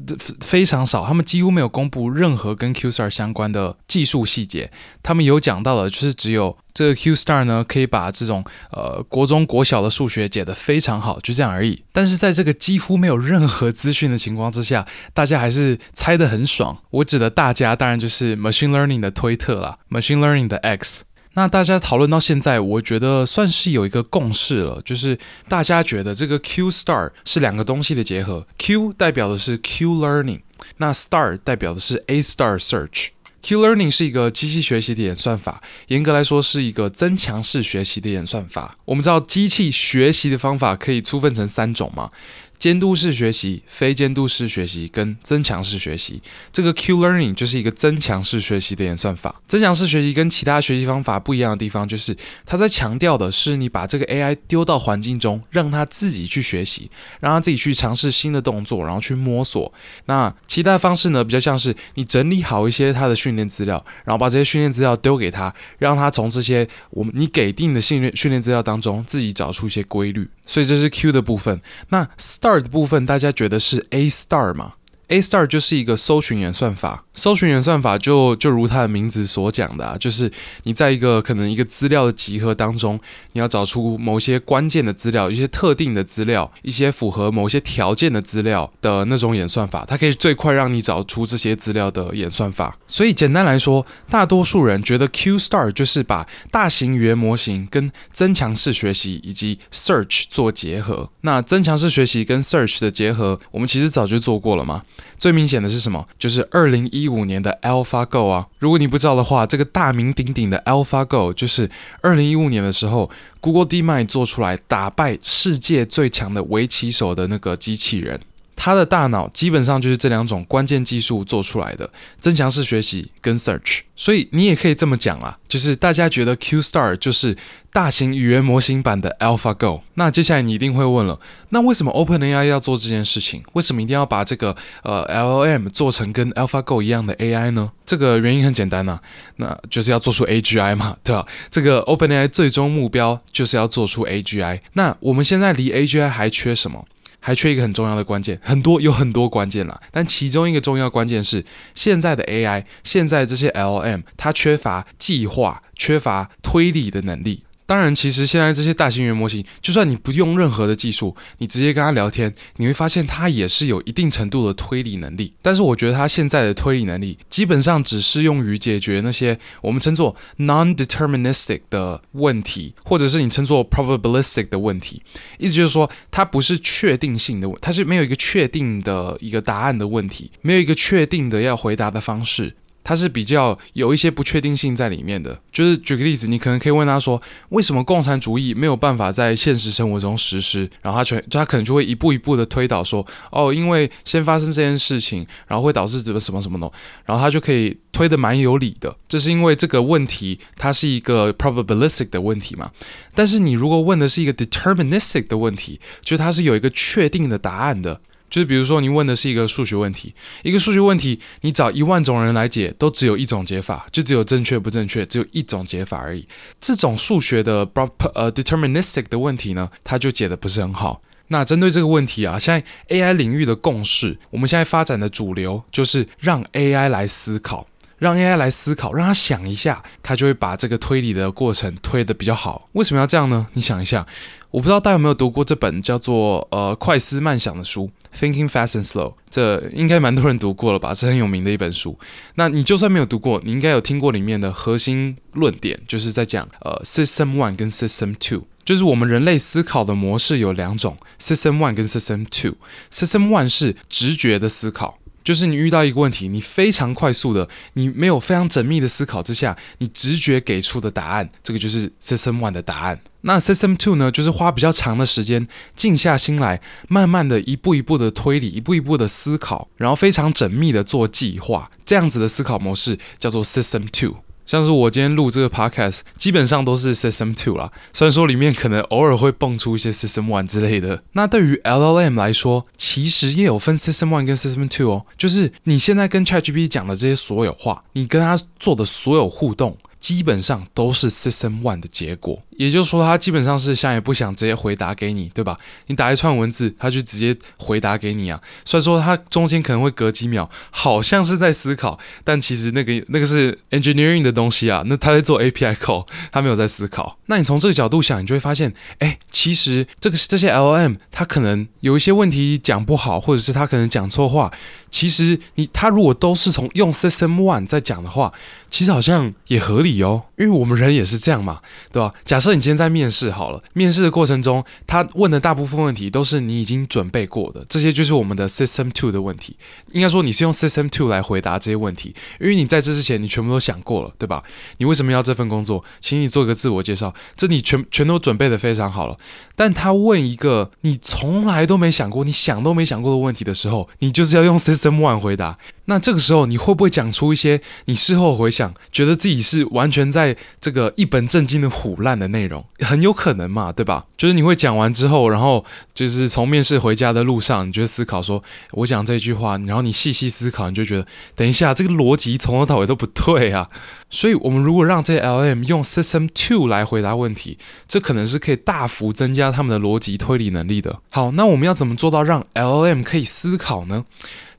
非常少，他们几乎没有公布任何跟 Q-Star 相关的技术细节。他们有讲到的，就是只有。这个 Q Star 呢，可以把这种呃国中国小的数学解得非常好，就这样而已。但是在这个几乎没有任何资讯的情况之下，大家还是猜得很爽。我指的大家当然就是 Machine Learning 的推特啦，Machine Learning 的 X。那大家讨论到现在，我觉得算是有一个共识了，就是大家觉得这个 Q Star 是两个东西的结合，Q 代表的是 Q Learning，那 Star 代表的是 A Star Search。Q-Learning 是一个机器学习的演算法，严格来说是一个增强式学习的演算法。我们知道机器学习的方法可以粗分成三种吗，监督式学习、非监督式学习跟增强式学习。这个 Q Learning 就是一个增强式学习的演算法。增强式学习跟其他学习方法不一样的地方，就是它在强调的是你把这个 AI 丢到环境中，让它自己去学习，让它自己去尝试新的动作，然后去摸索。那其他的方式呢，比较像是你整理好一些它的训练资料，然后把这些训练资料丢给它，让它从这些我们你给定的训练训练资料当中自己找出一些规律。所以这是 Q 的部分。那 Star 的部分，大家觉得是 A Star 吗？？A star 就是一个搜寻演算法，搜寻演算法就就如它的名字所讲的啊，就是你在一个可能一个资料的集合当中，你要找出某些关键的资料，一些特定的资料，一些符合某些条件的资料的那种演算法，它可以最快让你找出这些资料的演算法。所以简单来说，大多数人觉得 Q star 就是把大型语言模型跟增强式学习以及 search 做结合。那增强式学习跟 search 的结合，我们其实早就做过了嘛。最明显的是什么？就是二零一五年的 AlphaGo 啊！如果你不知道的话，这个大名鼎鼎的 AlphaGo 就是二零一五年的时候，Google DeepMind 做出来打败世界最强的围棋手的那个机器人。它的大脑基本上就是这两种关键技术做出来的，增强式学习跟 search。所以你也可以这么讲啊，就是大家觉得 Q Star 就是大型语言模型版的 AlphaGo。那接下来你一定会问了，那为什么 OpenAI 要做这件事情？为什么一定要把这个呃 LLM 做成跟 AlphaGo 一样的 AI 呢？这个原因很简单呐、那就是要做出 AGI 嘛，对吧？这个 OpenAI 最终目标就是要做出 AGI。那我们现在离 AGI 还缺什么？还缺一个很重要的关键，很多有很多关键啦，但其中一个重要关键是，现在的 AI，现在这些 LM 它缺乏计划，缺乏推理的能力。当然，其实现在这些大型语言模型，就算你不用任何的技术，你直接跟他聊天，你会发现他也是有一定程度的推理能力。但是，我觉得他现在的推理能力，基本上只适用于解决那些我们称作 non-deterministic 的问题，或者是你称作 probabilistic 的问题。意思就是说，它不是确定性的问，它是没有一个确定的一个答案的问题，没有一个确定的要回答的方式。它是比较有一些不确定性在里面的，就是举个例子，你可能可以问他说，为什么共产主义没有办法在现实生活中实施？然后他全，他可能就会一步一步的推导说，哦，因为先发生这件事情，然后会导致什么什么什么的，然后他就可以推得蛮有理的。这是因为这个问题它是一个 probabilistic 的问题嘛。但是你如果问的是一个 deterministic 的问题，就它是有一个确定的答案的。就是比如说，你问的是一个数学问题，一个数学问题，你找一万种人来解，都只有一种解法，就只有正确不正确，只有一种解法而已。这种数学的 prop 呃 deterministic 的问题呢，它就解的不是很好。那针对这个问题啊，现在 AI 领域的共识，我们现在发展的主流就是让 AI 来思考。让 AI 来思考，让他想一下，他就会把这个推理的过程推得比较好。为什么要这样呢？你想一下，我不知道大家有没有读过这本叫做呃《快思慢想》的书，《Thinking Fast and Slow》，这应该蛮多人读过了吧？是很有名的一本书。那你就算没有读过，你应该有听过里面的核心论点，就是在讲呃 System One 跟 System Two，就是我们人类思考的模式有两种，System One 跟 System Two。System One 是直觉的思考。就是你遇到一个问题，你非常快速的，你没有非常缜密的思考之下，你直觉给出的答案，这个就是 System One 的答案。那 System Two 呢，就是花比较长的时间，静下心来，慢慢的一步一步的推理，一步一步的思考，然后非常缜密的做计划，这样子的思考模式叫做 System Two。像是我今天录这个 podcast，基本上都是 System Two 啦。虽然说里面可能偶尔会蹦出一些 System One 之类的。那对于 LLM 来说，其实也有分 System One 跟 System Two 哦。就是你现在跟 ChatGPT 讲的这些所有话，你跟他做的所有互动。基本上都是 System One 的结果，也就是说，它基本上是想也不想直接回答给你，对吧？你打一串文字，它就直接回答给你啊。虽然说它中间可能会隔几秒，好像是在思考，但其实那个那个是 engineering 的东西啊。那他在做 API call，他没有在思考。那你从这个角度想，你就会发现，哎，其实这个这些 LM 它可能有一些问题讲不好，或者是它可能讲错话。其实你他如果都是从用 System One 在讲的话，其实好像也合理。哦，因为我们人也是这样嘛，对吧？假设你今天在面试好了，面试的过程中，他问的大部分问题都是你已经准备过的，这些就是我们的 System Two 的问题。应该说你是用 System Two 来回答这些问题，因为你在这之前你全部都想过了，对吧？你为什么要这份工作？请你做一个自我介绍，这你全全都准备的非常好了。但他问一个你从来都没想过、你想都没想过的问题的时候，你就是要用 System One 回答。那这个时候你会不会讲出一些你事后回想，觉得自己是完全在这个一本正经的胡烂的内容？很有可能嘛，对吧？就是你会讲完之后，然后就是从面试回家的路上，你就思考说，我讲这句话，然后你细细思考，你就觉得，等一下这个逻辑从头到尾都不对啊。所以，我们如果让这些 L M 用 System Two 来回答问题，这可能是可以大幅增加他们的逻辑推理能力的。好，那我们要怎么做到让 L M 可以思考呢？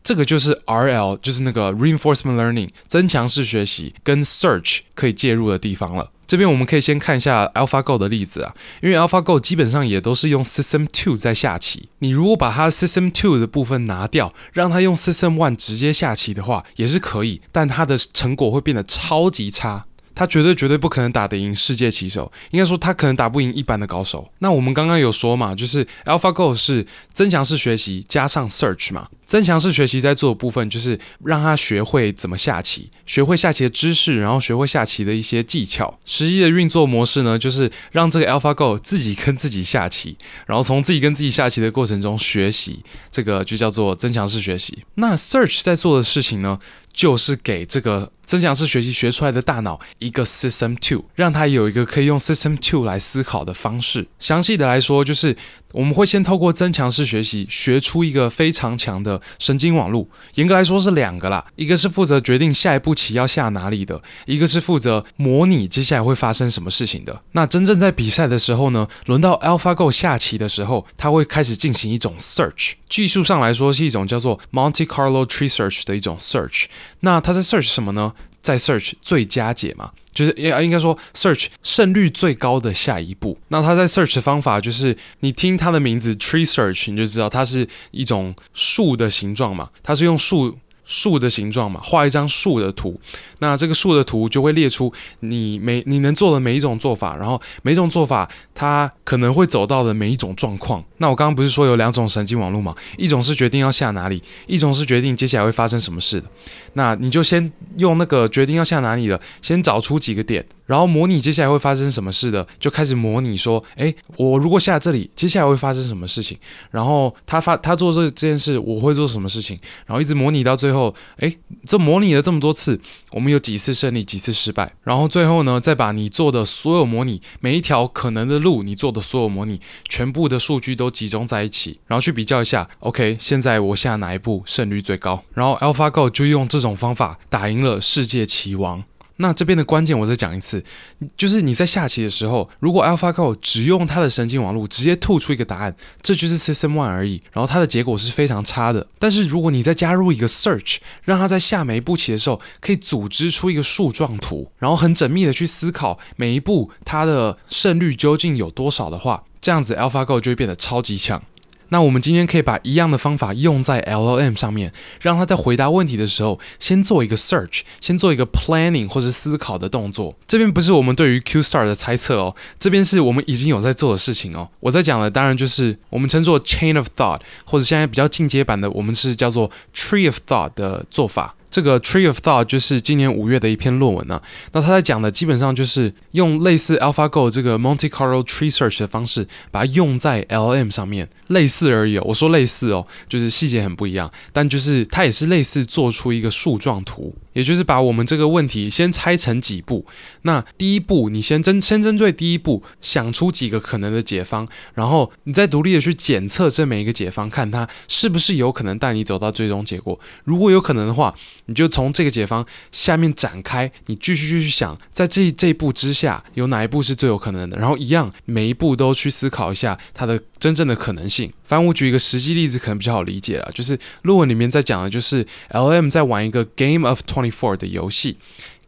这个就是 RL，就是那个 Reinforcement Learning 增强式学习跟 Search 可以介入的地方了。这边我们可以先看一下 AlphaGo 的例子啊，因为 AlphaGo 基本上也都是用 System Two 在下棋。你如果把它 System Two 的部分拿掉，让它用 System One 直接下棋的话，也是可以，但它的成果会变得超级差。他绝对绝对不可能打得赢世界棋手，应该说他可能打不赢一般的高手。那我们刚刚有说嘛，就是 AlphaGo 是增强式学习加上 Search 嘛。增强式学习在做的部分就是让他学会怎么下棋，学会下棋的知识，然后学会下棋的一些技巧。实际的运作模式呢，就是让这个 AlphaGo 自己跟自己下棋，然后从自己跟自己下棋的过程中学习，这个就叫做增强式学习。那 Search 在做的事情呢，就是给这个增强式学习学出来的大脑一个 System Two，让它有一个可以用 System Two 来思考的方式。详细的来说，就是我们会先透过增强式学习学出一个非常强的神经网络。严格来说是两个啦，一个是负责决定下一步棋要下哪里的，一个是负责模拟接下来会发生什么事情的。那真正在比赛的时候呢，轮到 AlphaGo 下棋的时候，它会开始进行一种 Search。技术上来说是一种叫做 Monte Carlo Tree Search 的一种 Search。那它在 Search 什么呢？在 Search 最佳解嘛，就是应应该说 Search 胜率最高的下一步。那他在 Search 的方法就是，你听它的名字 Tree Search，你就知道它是一种树的形状嘛，它是用树。树的形状嘛，画一张树的图，那这个树的图就会列出你每你能做的每一种做法，然后每一种做法它可能会走到的每一种状况。那我刚刚不是说有两种神经网络嘛？一种是决定要下哪里，一种是决定接下来会发生什么事的。那你就先用那个决定要下哪里的，先找出几个点。然后模拟接下来会发生什么事的，就开始模拟说，诶，我如果下这里，接下来会发生什么事情？然后他发他做这这件事，我会做什么事情？然后一直模拟到最后，诶，这模拟了这么多次，我们有几次胜利，几次失败？然后最后呢，再把你做的所有模拟，每一条可能的路，你做的所有模拟，全部的数据都集中在一起，然后去比较一下，OK，现在我下哪一步胜率最高？然后 AlphaGo 就用这种方法打赢了世界棋王。那这边的关键我再讲一次，就是你在下棋的时候，如果 AlphaGo 只用它的神经网络直接吐出一个答案，这就是 System One 而已，然后它的结果是非常差的。但是如果你再加入一个 Search，让它在下每一步棋的时候可以组织出一个树状图，然后很缜密的去思考每一步它的胜率究竟有多少的话，这样子 AlphaGo 就会变得超级强。那我们今天可以把一样的方法用在 LLM 上面，让它在回答问题的时候，先做一个 search，先做一个 planning 或者思考的动作。这边不是我们对于 Q Star 的猜测哦，这边是我们已经有在做的事情哦。我在讲的当然就是我们称作 chain of thought，或者现在比较进阶版的，我们是叫做 tree of thought 的做法。这个 Tree of Thought 就是今年五月的一篇论文呢、啊。那他在讲的基本上就是用类似 AlphaGo 这个 Monte Carlo Tree Search 的方式，把它用在 LM 上面，类似而已、我说类似哦，就是细节很不一样，但就是它也是类似做出一个树状图。也就是把我们这个问题先拆成几步。那第一步，你先针先针对第一步想出几个可能的解方，然后你再独立的去检测这每一个解方，看它是不是有可能带你走到最终结果。如果有可能的话，你就从这个解方下面展开，你继续继续想，在这这一步之下有哪一步是最有可能的，然后一样每一步都去思考一下它的真正的可能性。反正我举一个实际例子，可能比较好理解了，就是论文里面在讲的就是 LM 在玩一个 Game of Twenty Four 的游戏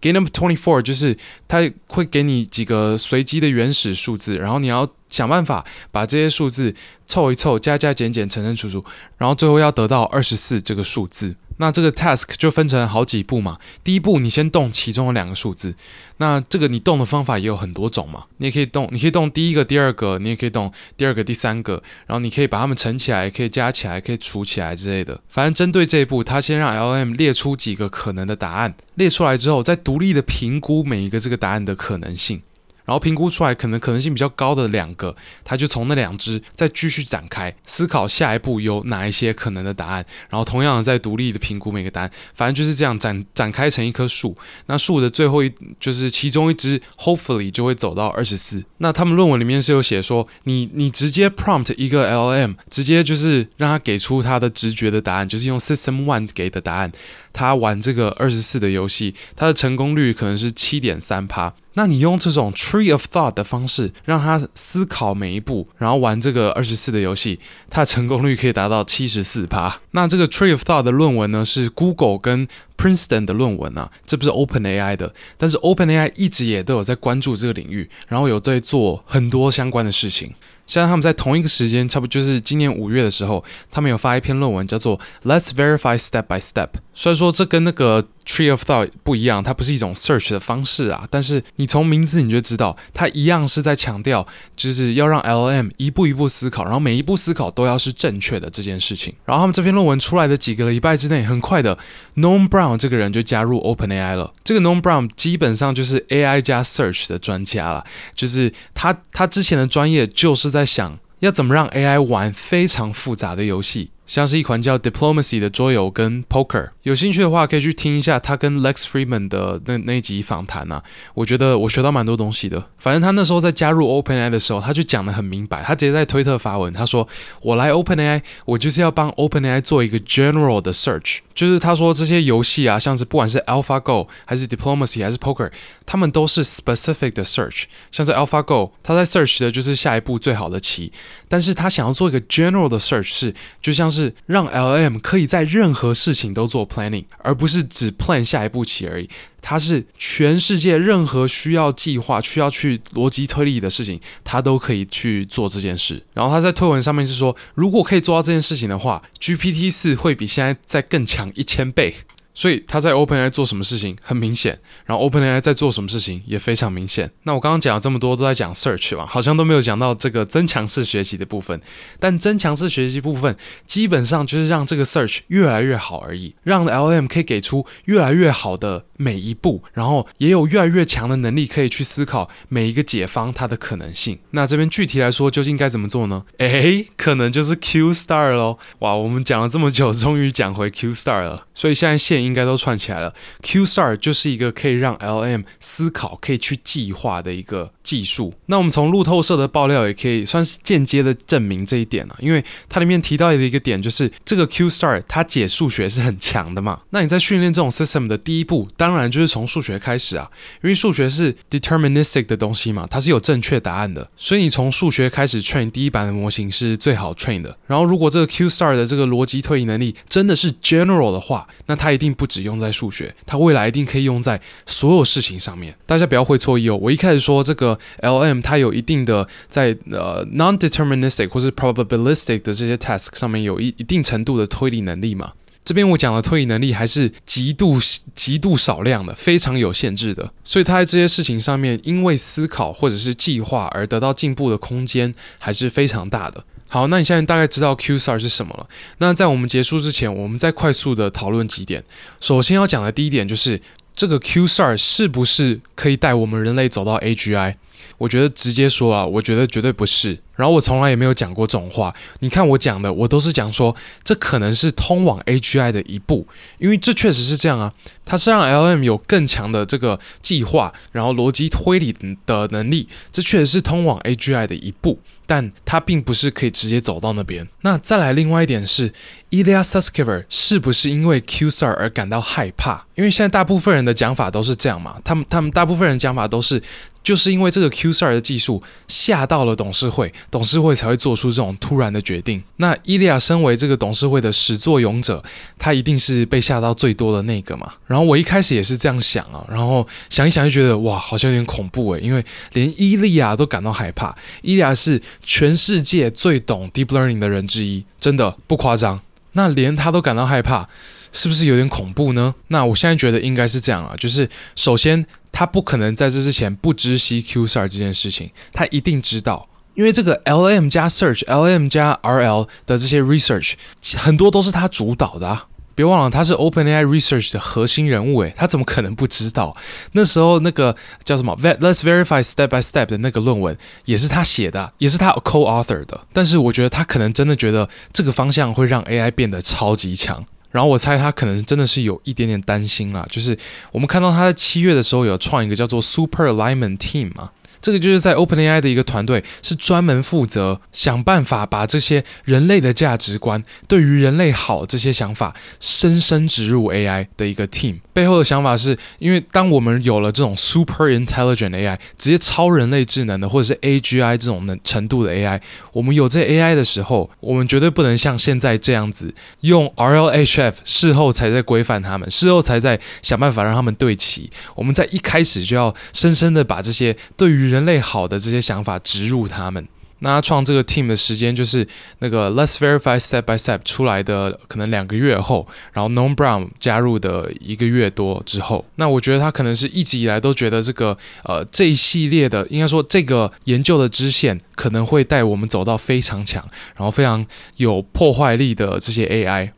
，Game of Twenty Four 就是它会给你几个随机的原始数字，然后你要想办法把这些数字凑一凑，加加减减，乘乘除除，然后最后要得到二十四这个数字。那这个 task 就分成好几步嘛。第一步，你先动其中的两个数字。那这个你动的方法也有很多种嘛。你也可以动，你可以动第一个、第二个，你也可以动第二个、第三个。然后你可以把它们乘起来，可以加起来，可以除起来之类的。反正针对这一步，他先让 L M 列出几个可能的答案，列出来之后，再独立的评估每一个这个答案的可能性。然后评估出来可能可能性比较高的两个，他就从那两只再继续展开思考下一步有哪一些可能的答案，然后同样的再独立的评估每个答案，反正就是这样展展开成一棵树。那树的最后一就是其中一只，hopefully 就会走到二十四。那他们论文里面是有写说，你你直接 prompt 一个 LM，直接就是让他给出他的直觉的答案，就是用 System One 给的答案。他玩这个二十四的游戏，他的成功率可能是七点三趴。那你用这种 Tree of Thought 的方式，让他思考每一步，然后玩这个二十四的游戏，他的成功率可以达到七十四趴。那这个 Tree of Thought 的论文呢，是 Google 跟 Princeton 的论文啊，这不是 OpenAI 的，但是 OpenAI 一直也都有在关注这个领域，然后有在做很多相关的事情。现在他们在同一个时间，差不多就是今年五月的时候，他们有发一篇论文，叫做 Let's Verify Step by Step。虽然说这跟那个 Tree of Thought 不一样，它不是一种 search 的方式啊，但是你从名字你就知道，它一样是在强调，就是要让 LM 一步一步思考，然后每一步思考都要是正确的这件事情。然后他们这篇论文出来的几个礼拜之内，很快的，Noam Brown 这个人就加入 OpenAI 了。这个 Noam Brown 基本上就是 AI 加 search 的专家了，就是他他之前的专业就是在想要怎么让 AI 玩非常复杂的游戏。像是一款叫 Diplomacy 的桌游跟 Poker，有兴趣的话可以去听一下他跟 Lex Fridman 的那那集访谈啊，我觉得我学到蛮多东西的。反正他那时候在加入 OpenAI 的时候，他就讲得很明白，他直接在推特发文，他说：“我来 OpenAI，我就是要帮 OpenAI 做一个 general 的 search，就是他说这些游戏啊，像是不管是 AlphaGo 还是 Diplomacy 还是 Poker，他们都是 specific 的 search，像是 AlphaGo，他在 search 的就是下一步最好的棋，但是他想要做一个 general 的 search 是，就像是。是让 LM 可以在任何事情都做 planning，而不是只 plan 下一步棋而已。它是全世界任何需要计划、需要去逻辑推理的事情，它都可以去做这件事。然后他在推文上面是说，如果可以做到这件事情的话，GPT 四会比现在再更强一千倍。所以他在 OpenAI 做什么事情很明显，然后 OpenAI 在做什么事情也非常明显。那我刚刚讲了这么多都在讲 search 嘛，好像都没有讲到这个增强式学习的部分。但增强式学习部分基本上就是让这个 search 越来越好而已，让 L M 可以给出越来越好的每一步，然后也有越来越强的能力可以去思考每一个解方它的可能性。那这边具体来说究竟该怎么做呢？诶，可能就是 Q Star 喽。哇，我们讲了这么久，终于讲回 Q Star 了。所以现在线。应该都串起来了。Q Star 就是一个可以让 LM 思考、可以去计划的一个技术。那我们从路透社的爆料也可以算是间接的证明这一点了，因为它里面提到的一个点就是，这个 Q Star 它解数学是很强的嘛。那你在训练这种 system 的第一步，当然就是从数学开始啊，因为数学是 deterministic 的东西嘛，它是有正确答案的，所以你从数学开始 train 第一版的模型是最好 train 的。然后如果这个 Q Star 的这个逻辑推理能力真的是 general 的话，那它一定。并不只用在数学，它未来一定可以用在所有事情上面。大家不要会错意哦。我一开始说这个 LM 它有一定的在呃 non-deterministic 或是 probabilistic 的这些 task 上面有一一定程度的推理能力嘛。这边我讲的推理能力还是极度极度少量的，非常有限制的。所以它在这些事情上面，因为思考或者是计划而得到进步的空间还是非常大的。好，那你现在大概知道 QSAR 是什么了。那在我们结束之前，我们再快速的讨论几点。首先要讲的第一点就是，这个 QSAR 是不是可以带我们人类走到 AGI？我觉得直接说啊，我觉得绝对不是。然后我从来也没有讲过这种话。你看我讲的，我都是讲说，这可能是通往 AGI 的一步，因为这确实是这样啊。它是让 LM 有更强的这个计划，然后逻辑推理的能力，这确实是通往 AGI 的一步。但它并不是可以直接走到那边。那再来另外一点是，Ilya Sutskever 是不是因为 QSAR 而感到害怕？因为现在大部分人的讲法都是这样嘛，他们他们大部分人讲法都是，就是因为这个 Q QSAR 的技术吓到了董事会，董事会才会做出这种突然的决定。那伊利亚身为这个董事会的始作俑者，他一定是被吓到最多的那个嘛。然后我一开始也是这样想啊，然后想一想就觉得哇，好像有点恐怖诶，因为连伊利亚都感到害怕伊利亚是。全世界最懂 deep learning 的人之一，真的不夸张。那连他都感到害怕，是不是有点恐怖呢？那我现在觉得应该是这样啊，就是首先他不可能在这之前不知悉 Q-STAR 这件事情，他一定知道，因为这个 LM 加 Search、LM 加 RL 的这些 research 很多都是他主导的啊。别忘了，他是 OpenAI Research 的核心人物诶，他怎么可能不知道？那时候那个叫什么 Let's Verify Step by Step 的那个论文也是他写的，也是他 co-author 的。但是我觉得他可能真的觉得这个方向会让 AI 变得超级强。然后我猜他可能真的是有一点点担心啦，就是我们看到他在七月的时候有创一个叫做 Super Alignment Team 嘛。这个就是在 OpenAI 的一个团队，是专门负责想办法把这些人类的价值观，对于人类好这些想法，深深植入 AI 的一个 team。背后的想法是，因为当我们有了这种 super intelligent AI，直接超人类智能的，或者是 AGI 这种能程度的 AI，我们有这 AI 的时候，我们绝对不能像现在这样子用 RLHF，事后才在规范他们，事后才在想办法让他们对齐。我们在一开始就要深深的把这些对于人类好的这些想法植入他们。那他创这个 team 的时间就是那个 Let's Verify Step by Step 出来的可能两个月后，然后 Noam Brown 加入的一个月多之后。那我觉得他可能是一直以来都觉得这个呃这一系列的，应该说这个研究的支线可能会带我们走到非常强，然后非常有破坏力的这些 AI。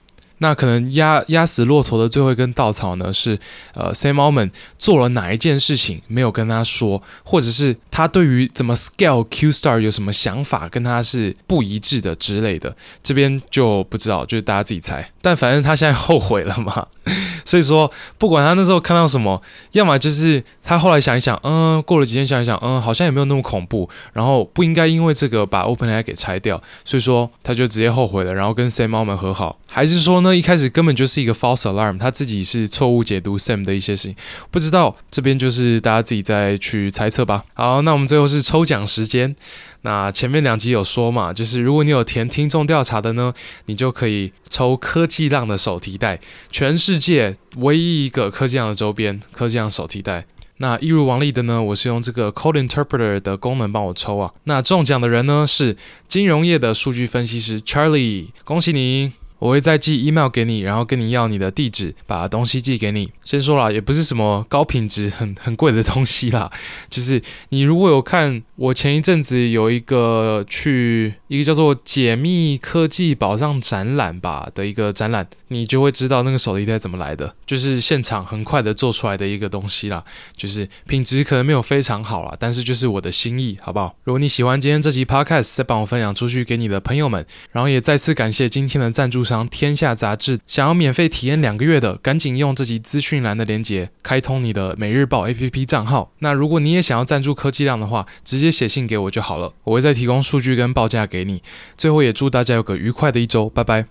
那可能压压死骆驼的最后一根稻草呢，是呃，Sam Altman 做了哪一件事情没有跟他说，或者是他对于怎么 scale Q-Star 有什么想法跟他是不一致的之类的，这边就不知道，就是大家自己猜。但反正他现在后悔了嘛，所以说不管他那时候看到什么，要么就是他后来想一想，嗯，过了几天想一想，嗯，好像也没有那么恐怖，然后不应该因为这个把 OpenAI 给拆掉，所以说他就直接后悔了，然后跟 Sam Altman 和好，还是说呢？一开始根本就是一个 false alarm，他自己是错误解读 Sam 的一些事情，不知道这边就是大家自己再去猜测吧。好，那我们最后是抽奖时间。那前面两集有说嘛，就是如果你有填听众调查的呢，你就可以抽科技浪的手提袋，全世界唯一一个科技浪的周边，科技浪手提袋。那一如往例的呢，我是用这个 Code Interpreter 的功能帮我抽啊。那中奖的人呢是金融业的数据分析师 Charlie，恭喜你！我会再寄 email 给你，然后跟你要你的地址，把东西寄给你。先说了，也不是什么高品质、很很贵的东西啦，就是你如果有看我前一阵子有一个去一个叫做“解密科技宝藏展览”吧的一个展览，你就会知道那个手提袋怎么来的，就是现场很快的做出来的一个东西啦，就是品质可能没有非常好啦，但是就是我的心意，好不好？如果你喜欢今天这集 podcast，再帮我分享出去给你的朋友们，然后也再次感谢今天的赞助商。天下杂志想要免费体验两个月的，赶紧用这集资讯栏的链接开通你的每日报 APP 账号。那如果你也想要赞助科技量的话，直接写信给我就好了，我会再提供数据跟报价给你。最后也祝大家有个愉快的一周，拜拜。